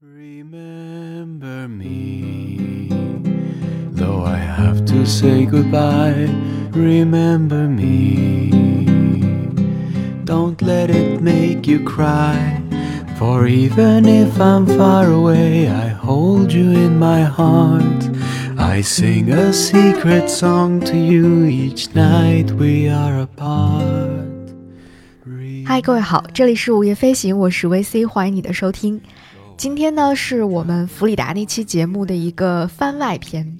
Remember me, though I have to say goodbye. Remember me, don't let it make you cry. For even if I'm far away, I hold you in my heart. I sing a secret song to you each night we are apart. 嗨，各位好，这里是午夜飞行，我是 VC，欢迎你的收听。 今天呢，是我们弗里达那期节目的一个番外篇，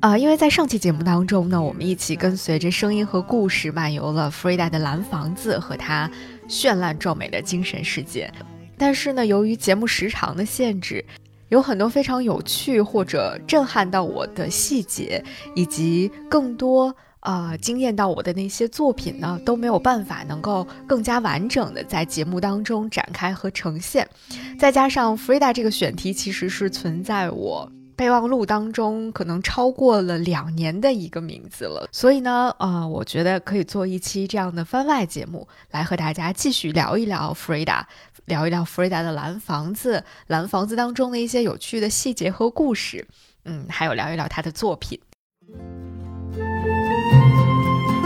啊，因为在上期节目当中呢，我们一起跟随着声音和故事漫游了弗里达的蓝房子和她绚烂壮美的精神世界，但是呢，由于节目时长的限制，有很多非常有趣或者震撼到我的细节，以及更多。啊，惊艳到我的那些作品呢，都没有办法能够更加完整的在节目当中展开和呈现。再加上 Frida 这个选题其实是存在我备忘录当中，可能超过了两年的一个名字了。所以呢，呃，我觉得可以做一期这样的番外节目，来和大家继续聊一聊 Frida，聊一聊 Frida 的蓝房子，蓝房子当中的一些有趣的细节和故事，嗯，还有聊一聊他的作品。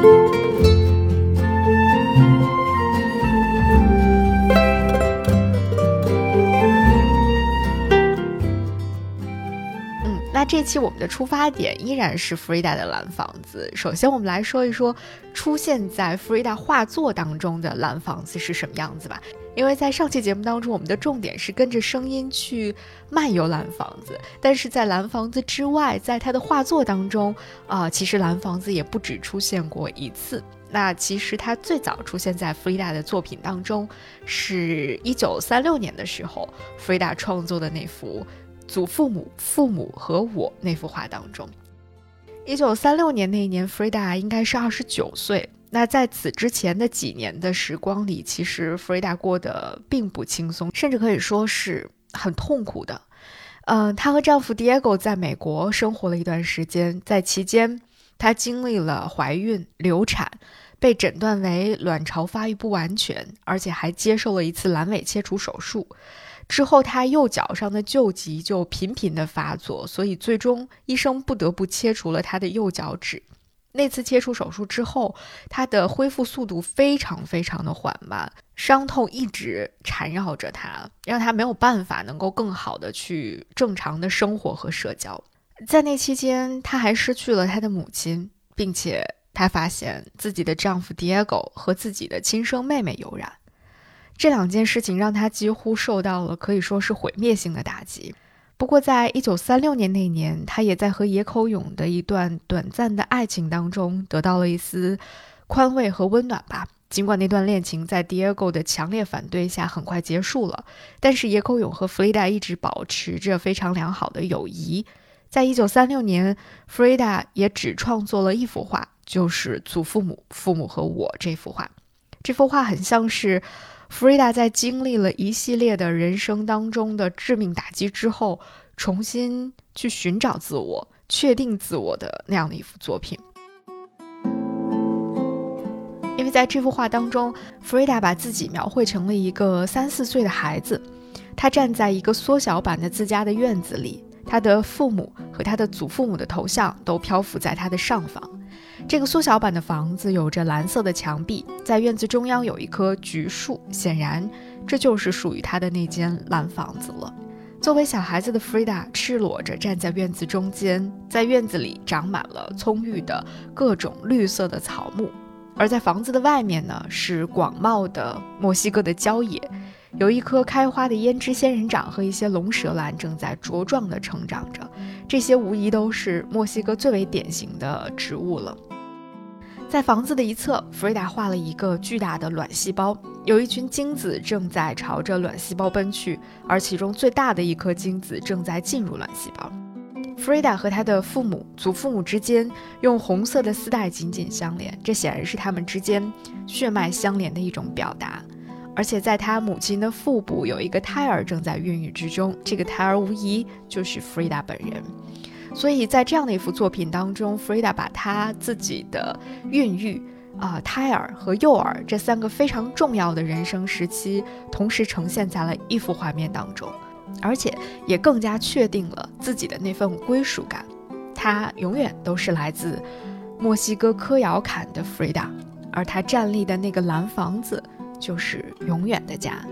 嗯那这期我们的出发点依然是 Frida 的蓝房子。首先，我们来说一说出现在 Frida 画作当中的蓝房子是什么样子吧。因为在上期节目当中，我们的重点是跟着声音去漫游蓝房子，但是在蓝房子之外，在他的画作当中啊，其实蓝房子也不止出现过一次。那其实他最早出现在 Frida 的作品当中，是一九三六年的时候，Frida 创作的那幅。祖父母、父母和我那幅画当中，一九三六年那一年，Frida 应该是二十九岁。那在此之前的几年的时光里，其实弗瑞达过得并不轻松，甚至可以说是很痛苦的。嗯，她和丈夫 Diego 在美国生活了一段时间，在期间，她经历了怀孕、流产，被诊断为卵巢发育不完全，而且还接受了一次阑尾切除手术。之后，她右脚上的旧疾就频频的发作，所以最终医生不得不切除了她的右脚趾。那次切除手术之后，他的恢复速度非常非常的缓慢，伤痛一直缠绕着他，让他没有办法能够更好的去正常的生活和社交。在那期间，他还失去了他的母亲，并且他发现自己的丈夫 Diego 和自己的亲生妹妹有染。这两件事情让他几乎受到了可以说是毁灭性的打击。不过，在一九三六年那年，他也在和野口勇的一段短暂的爱情当中得到了一丝宽慰和温暖吧。尽管那段恋情在 Diego 的强烈反对下很快结束了，但是野口勇和弗 d 达一直保持着非常良好的友谊。在一九三六年，弗 d 达也只创作了一幅画，就是《祖父母、父母和我》这幅画。这幅画很像是。弗瑞达在经历了一系列的人生当中的致命打击之后，重新去寻找自我、确定自我的那样的一幅作品。因为在这幅画当中，弗瑞达把自己描绘成了一个三四岁的孩子，他站在一个缩小版的自家的院子里，他的父母和他的祖父母的头像都漂浮在他的上方。这个缩小版的房子有着蓝色的墙壁，在院子中央有一棵橘树，显然这就是属于他的那间蓝房子了。作为小孩子的 Frida 赤裸着站在院子中间，在院子里长满了葱郁的各种绿色的草木，而在房子的外面呢，是广袤的墨西哥的郊野。有一棵开花的胭脂仙人掌和一些龙舌兰正在茁壮地成长着，这些无疑都是墨西哥最为典型的植物了。在房子的一侧，弗瑞达画了一个巨大的卵细胞，有一群精子正在朝着卵细胞奔去，而其中最大的一颗精子正在进入卵细胞。弗瑞达和他的父母、祖父母之间用红色的丝带紧紧相连，这显然是他们之间血脉相连的一种表达。而且在他母亲的腹部有一个胎儿正在孕育之中，这个胎儿无疑就是弗瑞达本人。所以在这样的一幅作品当中，弗瑞达把他自己的孕育、啊胎儿和幼儿这三个非常重要的人生时期同时呈现在了一幅画面当中。而且也更加确定了自己的那份归属感。她永远都是来自墨西哥科窑坎的 Frida，而她站立的那个蓝房子就是永远的家。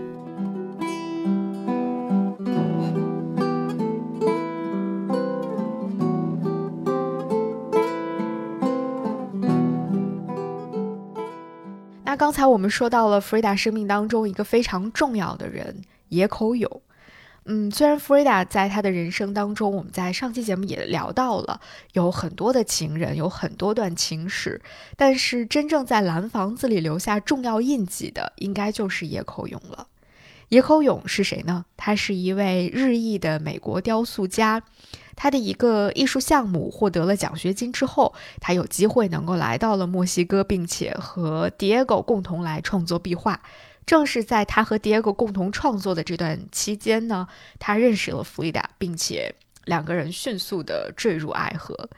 那刚才我们说到了弗里达生命当中一个非常重要的人野口勇。嗯，虽然 Frida 在他的人生当中，我们在上期节目也聊到了有很多的情人，有很多段情史，但是真正在蓝房子里留下重要印记的，应该就是野口勇了。野口勇是谁呢？他是一位日裔的美国雕塑家，他的一个艺术项目获得了奖学金之后，他有机会能够来到了墨西哥，并且和 Diego 共同来创作壁画。正是在他和 Diego 共同创作的这段期间呢，他认识了弗里达，并且两个人迅速的坠入爱河。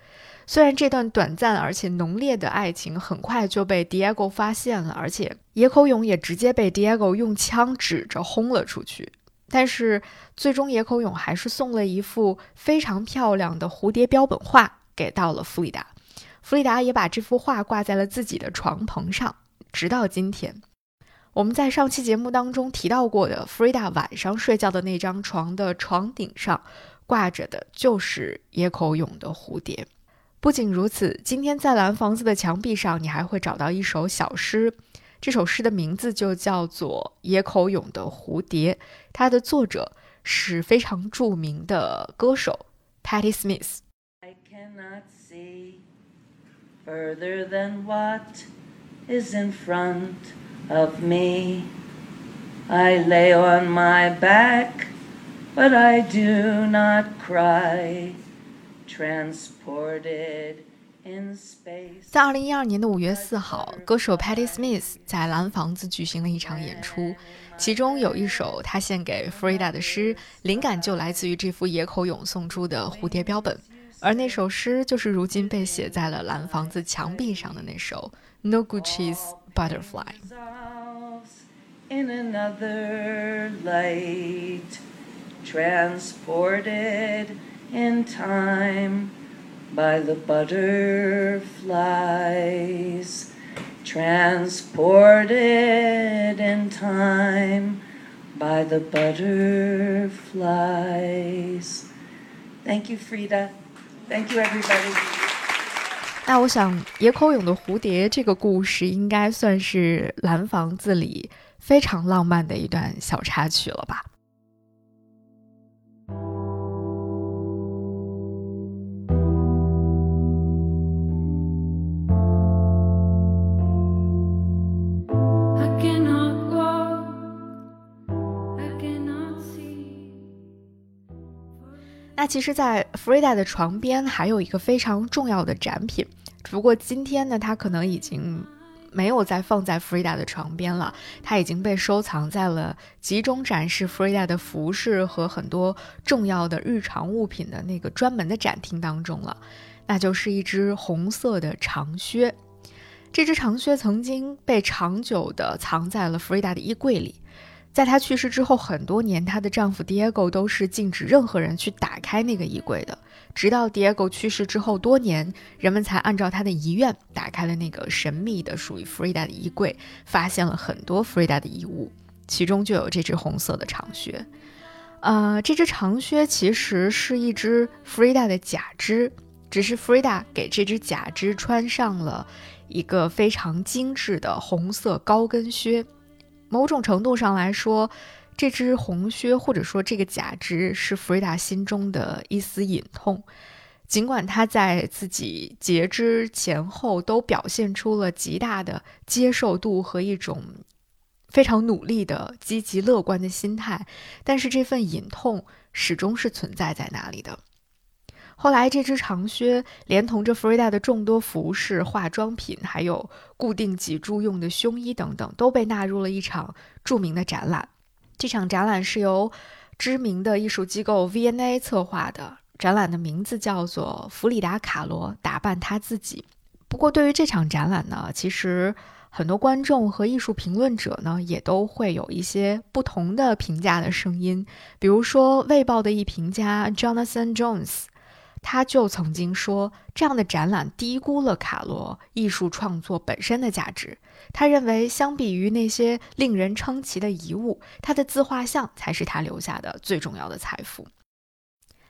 虽然这段短暂而且浓烈的爱情很快就被 Diego 发现了，而且野口勇也直接被 Diego 用枪指着轰了出去，但是最终野口勇还是送了一幅非常漂亮的蝴蝶标本画给到了弗里达，弗里达也把这幅画挂在了自己的床棚上，直到今天。我们在上期节目当中提到过的，Frida 晚上睡觉的那张床的床顶上挂着的就是野口勇的蝴蝶。不仅如此，今天在蓝房子的墙壁上，你还会找到一首小诗，这首诗的名字就叫做《野口勇的蝴蝶》，它的作者是非常著名的歌手 Patti Smith。I cannot see further than what is in front of me. I lay on my back, but I do not cry. Transported in space. 在二零一二年的五月四号，歌手 Patti Smith 在蓝房子举行了一场演出，其中有一首他献给 Frida 的诗，灵感就来自于这幅野口勇送出的蝴蝶标本，而那首诗就是如今被写在了蓝房子墙壁上的那首 Noguchi's Butterfly。 in another light, transported in time by the butterflies, transported in time by the butterflies. Thank you, Frida. Thank you, everybody. 那我想，野口勇的蝴蝶这个故事应该算是蓝房子里非常浪漫的一段小插曲了吧？那其实，在 Frida 的床边还有一个非常重要的展品，只不过今天呢，它可能已经没有再放在 Frida 的床边了，它已经被收藏在了集中展示 Frida 的服饰和很多重要的日常物品的那个专门的展厅当中了。那就是一只红色的长靴，这只长靴曾经被长久的藏在了 Frida 的衣柜里。在她去世之后很多年，她的丈夫 Diego 都是禁止任何人去打开那个衣柜的。直到 Diego 去世之后多年，人们才按照他的遗愿打开了那个神秘的属于 Frida 的衣柜，发现了很多 Frida 的衣物，其中就有这只红色的长靴。呃，这只长靴其实是一只 Frida 的假肢，只是 Frida 给这只假肢穿上了一个非常精致的红色高跟靴。某种程度上来说，这只红靴或者说这个假肢是弗瑞达心中的一丝隐痛。尽管她在自己截肢前后都表现出了极大的接受度和一种非常努力的积极乐观的心态，但是这份隐痛始终是存在在那里的。后来，这只长靴连同着弗瑞达的众多服饰、化妆品，还有固定脊柱用的胸衣等等，都被纳入了一场著名的展览。这场展览是由知名的艺术机构 V&A 策划的，展览的名字叫做《弗里达·卡罗打扮她自己》。不过，对于这场展览呢，其实很多观众和艺术评论者呢，也都会有一些不同的评价的声音。比如说，《卫报》的一评家 Jonathan Jones，他就曾经说，这样的展览低估了卡罗艺术创作本身的价值。他认为，相比于那些令人称奇的遗物，他的自画像才是他留下的最重要的财富。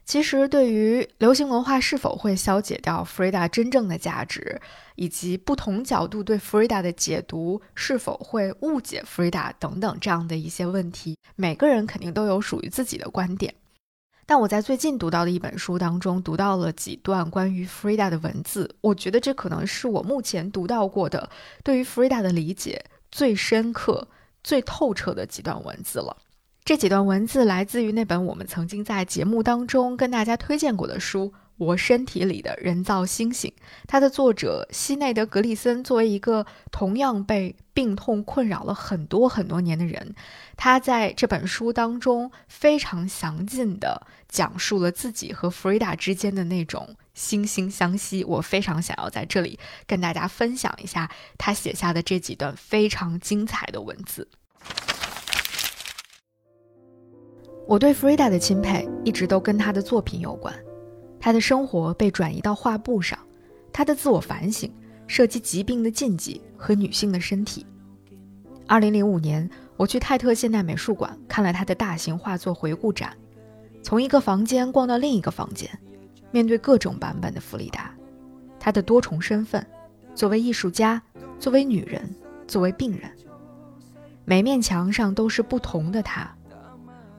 其实，对于流行文化是否会消解掉 Frida 真正的价值，以及不同角度对 Frida 的解读是否会误解 Frida 等等这样的一些问题，每个人肯定都有属于自己的观点。但我在最近读到的一本书当中，读到了几段关于 Frida 的文字，我觉得这可能是我目前读到过的对于 Frida 的理解最深刻、最透彻的几段文字了。这几段文字来自于那本我们曾经在节目当中跟大家推荐过的书《我身体里的人造星星》。它的作者西内德·格里森作为一个同样被病痛困扰了很多很多年的人，他在这本书当中非常详尽地讲述了自己和弗瑞达之间的那种惺惺相惜。我非常想要在这里跟大家分享一下他写下的这几段非常精彩的文字。我对弗瑞达的钦佩一直都跟他的作品有关。她的生活被转移到画布上，她的自我反省涉及疾病的禁忌和女性的身体。2005年，我去泰特现代美术馆看了她的大型画作回顾展，从一个房间逛到另一个房间，面对各种版本的弗里达，他的多重身份：作为艺术家，作为女人，作为病人。每面墙上都是不同的他。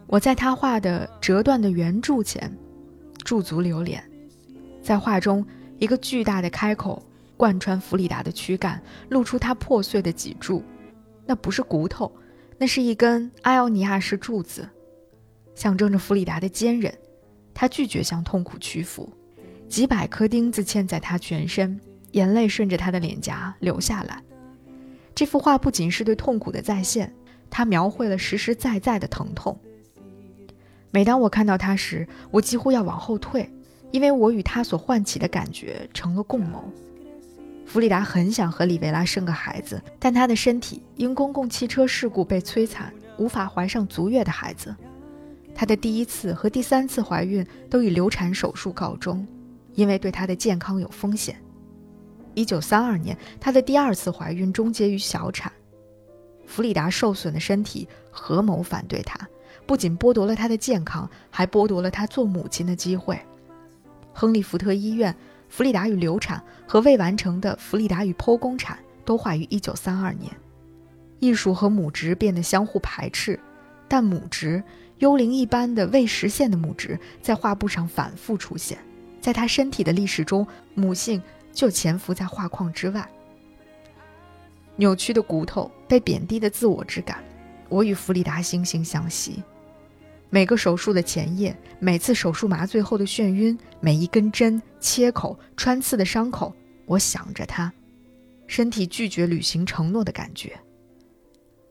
我在他画的折断的圆柱前驻足留恋，在画中，一个巨大的开口贯穿弗里达的躯干，露出他破碎的脊柱。那不是骨头，那是一根埃奥尼亚式柱子，象征着弗里达的坚韧。他拒绝向痛苦屈服。几百颗钉子嵌在他全身，眼泪顺着他的脸颊流下来。这幅画不仅是对痛苦的再现，它描绘了实实在在的疼痛。每当我看到他时，我几乎要往后退，因为我与他所唤起的感觉成了共谋。弗里达很想和里维拉生个孩子，但她的身体因公共汽车事故被摧残，无法怀上足月的孩子。她的第一次和第三次怀孕都以流产手术告终，因为对她的健康有风险。1932年，她的第二次怀孕终结于小产。弗里达受损的身体合谋反对她。不仅剥夺了她的健康，还剥夺了她做母亲的机会。亨利福特医院、弗里达与流产和未完成的弗里达与剖宫产都画于1932年。艺术和母职变得相互排斥，但母职幽灵一般的未实现的母职在画布上反复出现。在她身体的历史中，母性就潜伏在画框之外。扭曲的骨头，被贬低的自我之感，我与弗里达惺惺相惜。每个手术的前夜，每次手术麻醉后的眩晕，每一根针、切口、穿刺的伤口，我想着他，身体拒绝履行承诺的感觉。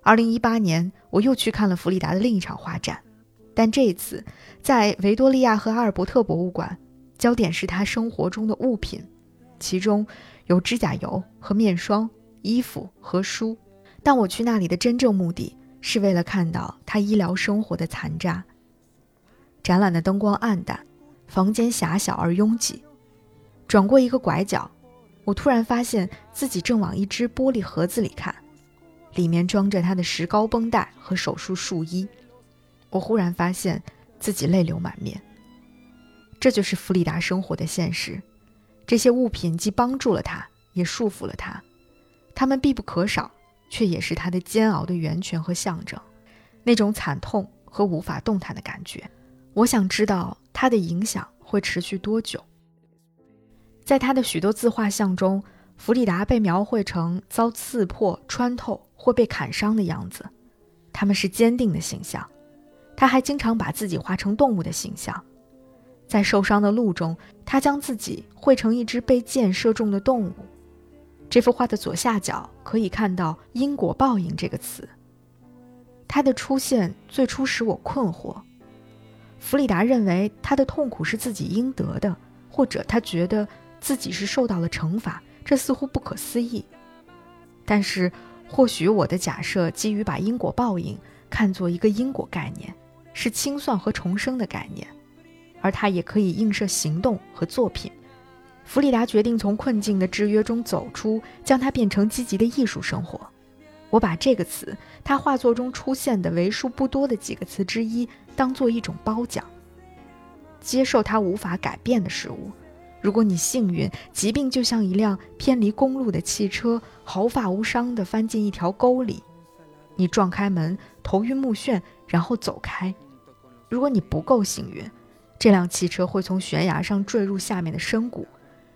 二零一八年，我又去看了弗里达的另一场画展，但这一次在维多利亚和阿尔伯特博物馆，焦点是他生活中的物品，其中有指甲油和面霜、衣服和书。但我去那里的真正目的是为了看到他医疗生活的残渣。展览的灯光暗淡，房间狭小而拥挤。转过一个拐角，我突然发现自己正往一只玻璃盒子里看，里面装着他的石膏绷带和手术术衣。我忽然发现自己泪流满面。这就是弗里达生活的现实。这些物品既帮助了他，也束缚了他。他们必不可少，却也是他的煎熬的源泉和象征。那种惨痛和无法动弹的感觉。我想知道他的影响会持续多久。在他的许多自画像中，弗里达被描绘成遭刺破、穿透或被砍伤的样子，他们是坚定的形象。他还经常把自己画成动物的形象，在受伤的鹿中，他将自己绘成一只被箭射中的动物。这幅画的左下角可以看到“因果报应”这个词。它的出现最初使我困惑。弗里达认为他的痛苦是自己应得的，或者他觉得自己是受到了惩罚，这似乎不可思议。但是，或许我的假设基于把因果报应看作一个因果概念，是清算和重生的概念，而它也可以映射行动和作品。弗里达决定从困境的制约中走出，将它变成积极的艺术生活。我把这个词，他画作中出现的为数不多的几个词之一，当做一种褒奖。接受他无法改变的事物。如果你幸运，疾病就像一辆偏离公路的汽车，毫发无伤地翻进一条沟里，你撞开门，头晕目眩，然后走开。如果你不够幸运，这辆汽车会从悬崖上坠入下面的深谷，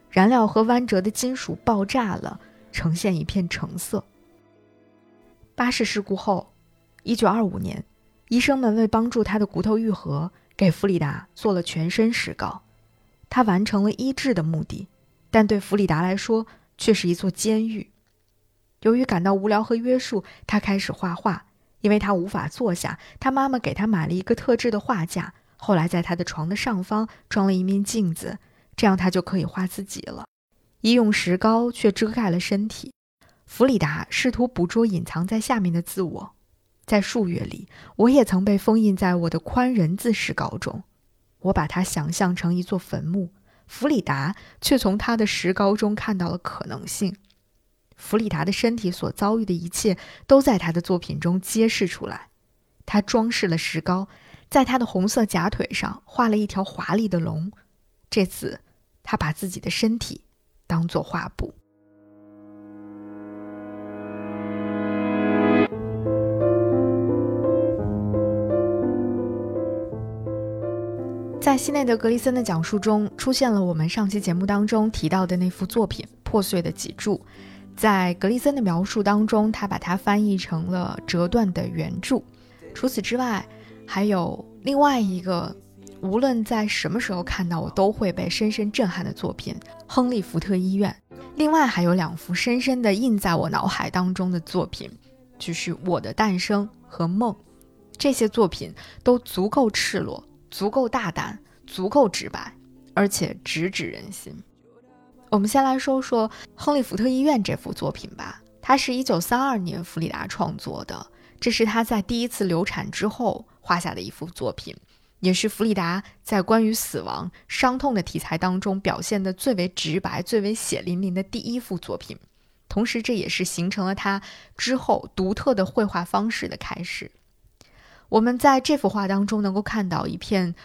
燃料和弯折的金属爆炸了，呈现一片橙色。巴士事故后，一九二五年，医生们为帮助他的骨头愈合，给弗里达做了全身石膏。他完成了医治的目的，但对弗里达来说却是一座监狱。由于感到无聊和约束，他开始画画。因为他无法坐下，他妈妈给他买了一个特制的画架。后来，在他的床的上方装了一面镜子，这样他就可以画自己了。医用石膏却遮盖了身体。弗里达试图捕捉隐藏在下面的自我。在数月里，我也曾被封印在我的宽人字石膏中。我把它想象成一座坟墓，弗里达却从他的石膏中看到了可能性。弗里达的身体所遭遇的一切都在他的作品中揭示出来。他装饰了石膏，在他的红色假腿上画了一条华丽的龙。这次，他把自己的身体当作画布。在西内德·格里森的讲述中，出现了我们上期节目当中提到的那幅作品《破碎的脊柱》。在格里森的描述当中，他把它翻译成了“折断的圆柱”。除此之外，还有另外一个，无论在什么时候看到，我都会被深深震撼的作品《亨利·福特医院》。另外还有两幅深深地印在我脑海当中的作品，就是《我的诞生》和《梦》。这些作品都足够赤裸。足够大胆，足够直白，而且直指人心。我们先来说说《亨利·福特医院》这幅作品吧。它是一九三二年弗里达创作的，这是他在第一次流产之后画下的一幅作品，也是弗里达在关于死亡、伤痛的题材当中表现的最为直白、最为血淋淋的第一幅作品。同时，这也是形成了他之后独特的绘画方式的开始。我们在这幅画当中能够看到一片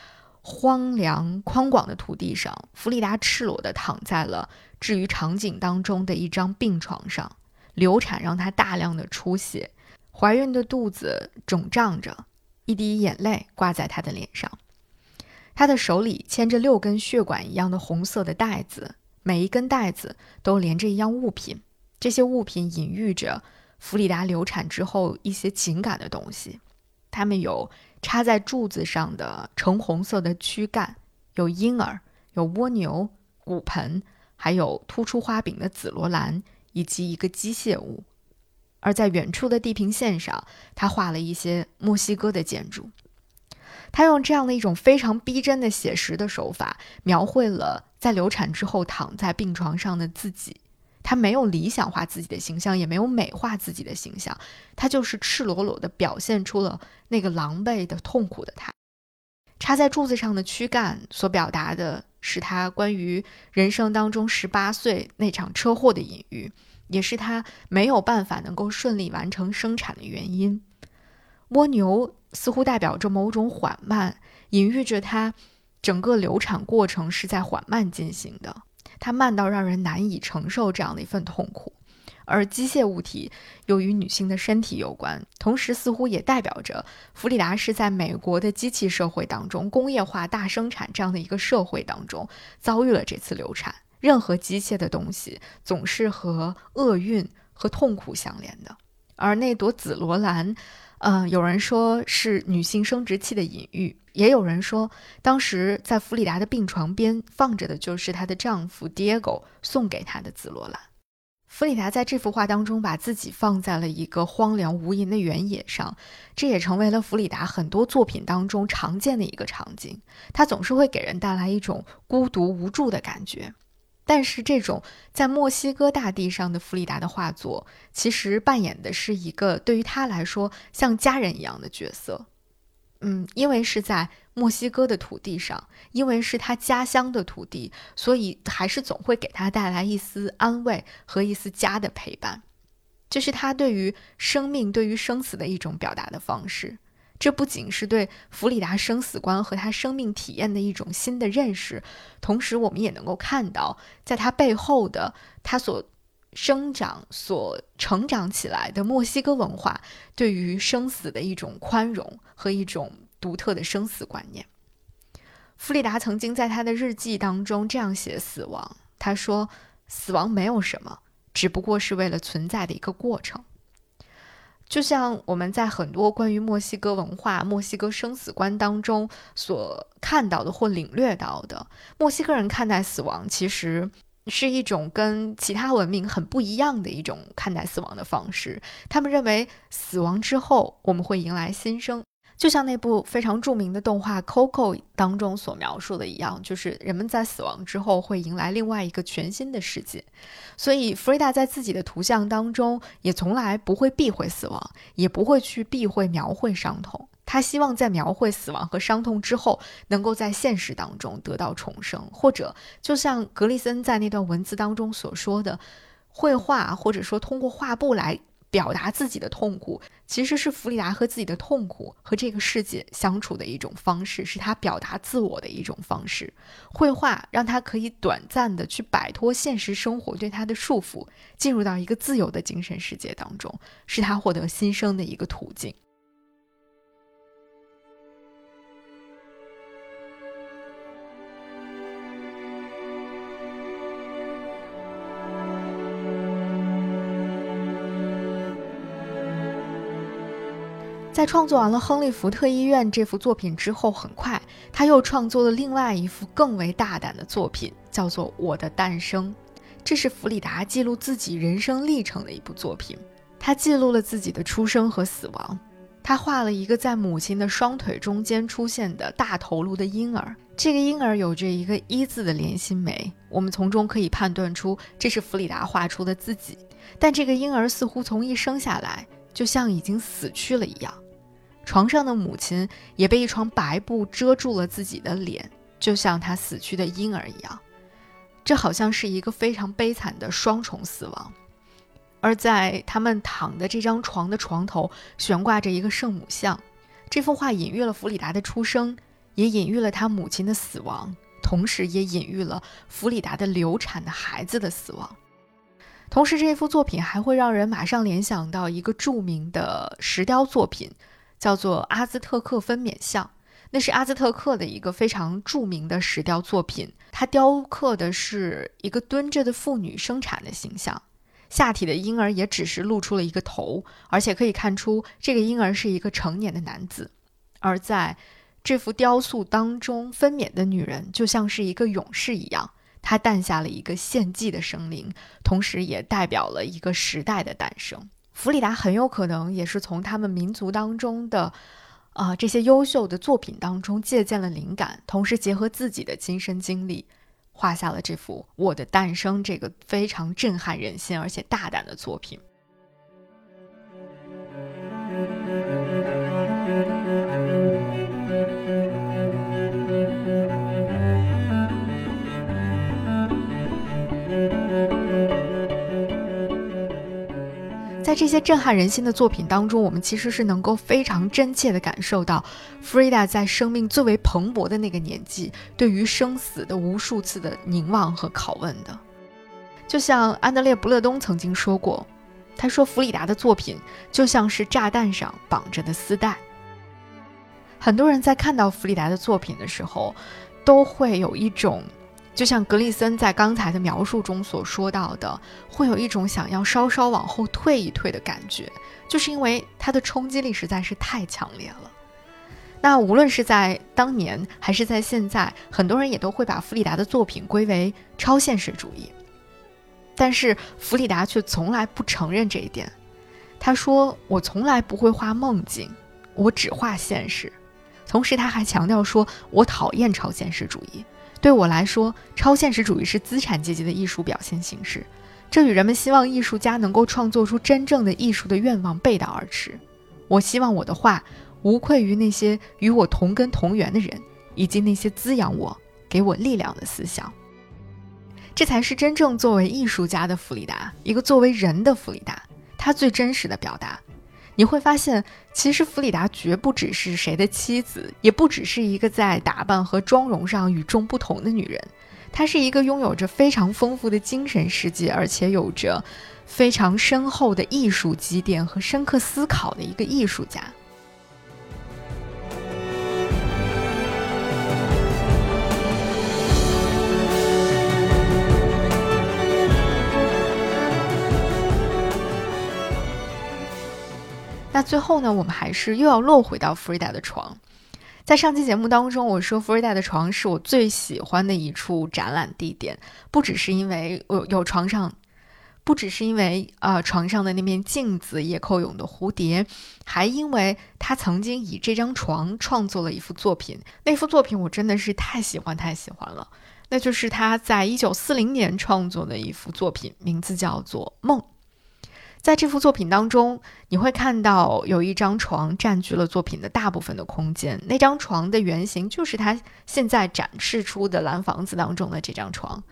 荒凉宽广的土地上，弗里达赤裸地躺在了置于场景当中的一张病床上。流产让她大量的出血，怀孕的肚子肿胀着，一滴眼泪挂在她的脸上。她的手里牵着六根血管一样的红色的带子，每一根带子都连着一样物品，这些物品隐喻着弗里达流产之后一些情感的东西。它们有插在柱子上的橙红色的躯干，有婴儿，有蜗牛，骨盆，还有突出花柄的紫罗兰，以及一个机械物。而在远处的地平线上，他画了一些墨西哥的建筑。他用这样的一种非常逼真的写实的手法，描绘了在流产之后躺在病床上的自己。他没有理想化自己的形象，也没有美化自己的形象，他就是赤裸裸地表现出了那个狼狈的、痛苦的他。插在柱子上的躯干所表达的是他关于人生当中十八岁那场车祸的隐喻，也是他没有办法能够顺利完成生产的原因。蜗牛似乎代表着某种缓慢，隐喻着他整个流产过程是在缓慢进行的。它慢到让人难以承受这样的一份痛苦，而机械物体又与女性的身体有关，同时似乎也代表着弗里达是在美国的机器社会当中，工业化大生产这样的一个社会当中遭遇了这次流产。任何机械的东西总是和厄运和痛苦相连的，而那朵紫罗兰。嗯，有人说是女性生殖器的隐喻，也有人说当时在弗里达的病床边放着的就是她的丈夫 Diego 送给她的紫罗兰。弗里达在这幅画当中把自己放在了一个荒凉无垠的原野上，这也成为了弗里达很多作品当中常见的一个场景。她总是会给人带来一种孤独无助的感觉。但是这种在墨西哥大地上的弗里达的画作，其实扮演的是一个对于他来说像家人一样的角色。嗯，因为是在墨西哥的土地上，因为是他家乡的土地，所以还是总会给他带来一丝安慰和一丝家的陪伴。这是他对于生命、对于生死的一种表达的方式。这不仅是对弗里达生死观和他生命体验的一种新的认识，同时我们也能够看到，在他背后的他所生长、所成长起来的墨西哥文化对于生死的一种宽容和一种独特的生死观念。弗里达曾经在他的日记当中这样写死亡：“他说，死亡没有什么，只不过是为了存在的一个过程。”就像我们在很多关于墨西哥文化、墨西哥生死观当中所看到的或领略到的，墨西哥人看待死亡其实是一种跟其他文明很不一样的一种看待死亡的方式。他们认为死亡之后我们会迎来新生。就像那部非常著名的动画《Coco》当中所描述的一样，就是人们在死亡之后会迎来另外一个全新的世界。所以，弗瑞达在自己的图像当中也从来不会避讳死亡，也不会去避讳描绘伤痛。他希望在描绘死亡和伤痛之后，能够在现实当中得到重生，或者就像格里森在那段文字当中所说的，绘画或者说通过画布来。表达自己的痛苦，其实是弗里达和自己的痛苦和这个世界相处的一种方式，是他表达自我的一种方式。绘画让他可以短暂的去摆脱现实生活对他的束缚，进入到一个自由的精神世界当中，是他获得新生的一个途径。在创作完了《亨利·福特医院》这幅作品之后，很快他又创作了另外一幅更为大胆的作品，叫做《我的诞生》。这是弗里达记录自己人生历程的一部作品。他记录了自己的出生和死亡。他画了一个在母亲的双腿中间出现的大头颅的婴儿。这个婴儿有着一个一字的连心眉。我们从中可以判断出这是弗里达画出的自己。但这个婴儿似乎从一生下来就像已经死去了一样。床上的母亲也被一床白布遮住了自己的脸，就像她死去的婴儿一样。这好像是一个非常悲惨的双重死亡。而在他们躺的这张床的床头悬挂着一个圣母像。这幅画隐喻了弗里达的出生，也隐喻了他母亲的死亡，同时也隐喻了弗里达的流产的孩子的死亡。同时，这幅作品还会让人马上联想到一个著名的石雕作品。叫做阿兹特克分娩像，那是阿兹特克的一个非常著名的石雕作品。它雕刻的是一个蹲着的妇女生产的形象，下体的婴儿也只是露出了一个头，而且可以看出这个婴儿是一个成年的男子。而在这幅雕塑当中，分娩的女人就像是一个勇士一样，她诞下了一个献祭的生灵，同时也代表了一个时代的诞生。弗里达很有可能也是从他们民族当中的，啊这些优秀的作品当中借鉴了灵感，同时结合自己的亲身经历，画下了这幅《我的诞生》这个非常震撼人心而且大胆的作品。在这些震撼人心的作品当中，我们其实是能够非常真切地感受到弗瑞达在生命最为蓬勃的那个年纪，对于生死的无数次的凝望和拷问的。就像安德烈·布勒东曾经说过，他说弗里达的作品就像是炸弹上绑着的丝带。很多人在看到弗里达的作品的时候，都会有一种。就像格里森在刚才的描述中所说到的，会有一种想要稍稍往后退一退的感觉，就是因为它的冲击力实在是太强烈了。那无论是在当年还是在现在，很多人也都会把弗里达的作品归为超现实主义，但是弗里达却从来不承认这一点。他说：“我从来不会画梦境，我只画现实。”同时，他还强调说：“我讨厌超现实主义。对我来说，超现实主义是资产阶级的艺术表现形式，这与人们希望艺术家能够创作出真正的艺术的愿望背道而驰。我希望我的画无愧于那些与我同根同源的人，以及那些滋养我、给我力量的思想。这才是真正作为艺术家的弗里达，一个作为人的弗里达，他最真实的表达。”你会发现，其实弗里达绝不只是谁的妻子，也不只是一个在打扮和妆容上与众不同的女人，她是一个拥有着非常丰富的精神世界，而且有着非常深厚的艺术积淀和深刻思考的一个艺术家。那最后呢，我们还是又要落回到弗里达的床。在上期节目当中，我说弗里达的床是我最喜欢的一处展览地点，不只是因为有有床上，不只是因为呃床上的那面镜子、叶寇勇的蝴蝶，还因为他曾经以这张床创作了一幅作品。那幅作品我真的是太喜欢太喜欢了，那就是他在一九四零年创作的一幅作品，名字叫做《梦》。在这幅作品当中，你会看到有一张床占据了作品的大部分的空间。那张床的原型就是他现在展示出的蓝房子当中的这张床。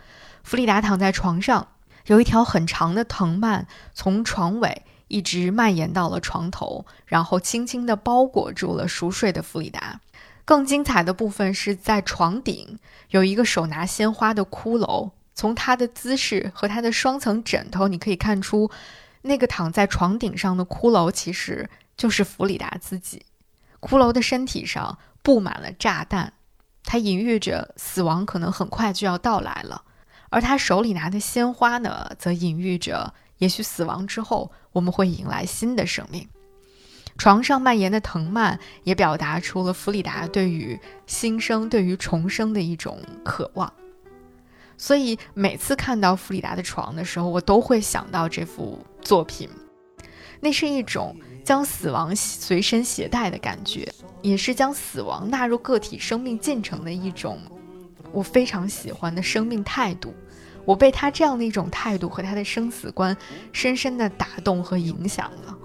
弗里达躺在床上，有一条很长的藤蔓从床尾一直蔓延到了床头，然后轻轻地包裹住了熟睡的弗里达。更精彩的部分是在床顶有一个手拿鲜花的骷髅，从他的姿势和他的双层枕头，你可以看出。那个躺在床顶上的骷髅其实就是弗里达自己。骷髅的身体上布满了炸弹，它隐喻着死亡可能很快就要到来了。而他手里拿的鲜花呢，则隐喻着也许死亡之后我们会迎来新的生命。床上蔓延的藤蔓也表达出了弗里达对于新生、对于重生的一种渴望。所以每次看到弗里达的床的时候，我都会想到这幅作品。那是一种将死亡随身携带的感觉，也是将死亡纳入个体生命进程的一种我非常喜欢的生命态度。我被他这样的一种态度和他的生死观深深的打动和影响了。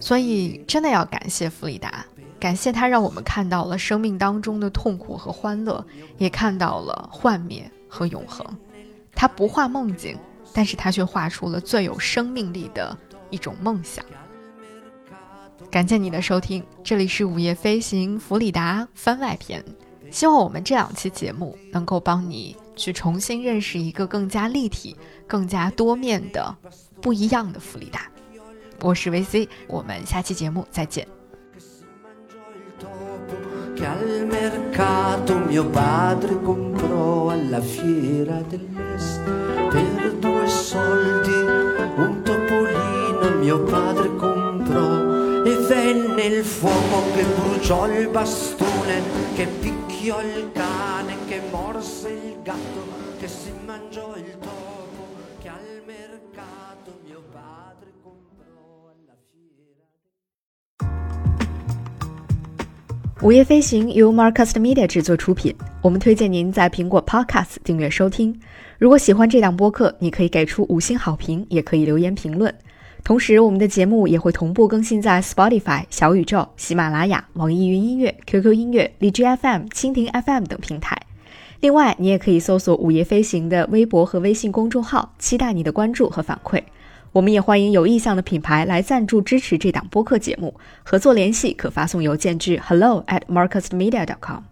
所以，真的要感谢弗里达，感谢他让我们看到了生命当中的痛苦和欢乐，也看到了幻灭和永恒。他不画梦境，但是他却画出了最有生命力的。一种梦想。感谢你的收听，这里是午夜飞行弗里达番外篇。希望我们这两期节目能够帮你去重新认识一个更加立体、更加多面的不一样的弗里达。我是维 C，我们下期节目再见。E venne il fuoco che bruciò il bastone, che picchiò il cane, che morse il gatto, che si mangiò il topo, che al mercato mio padre comprò alla fiera. 午夜飞行由 Marcast Media 制作出品，我们推荐您在苹果 Podcast 订阅收听。如果喜欢这档播客，你可以给出五星好评，也可以留言评论。同时，我们的节目也会同步更新在 Spotify、小宇宙、喜马拉雅、网易云音乐、QQ 音乐、荔枝 FM、蜻蜓 FM 等平台。另外，你也可以搜索“午夜飞行”的微博和微信公众号，期待你的关注和反馈。我们也欢迎有意向的品牌来赞助支持这档播客节目，合作联系可发送邮件至 hello at marcusmedia.com。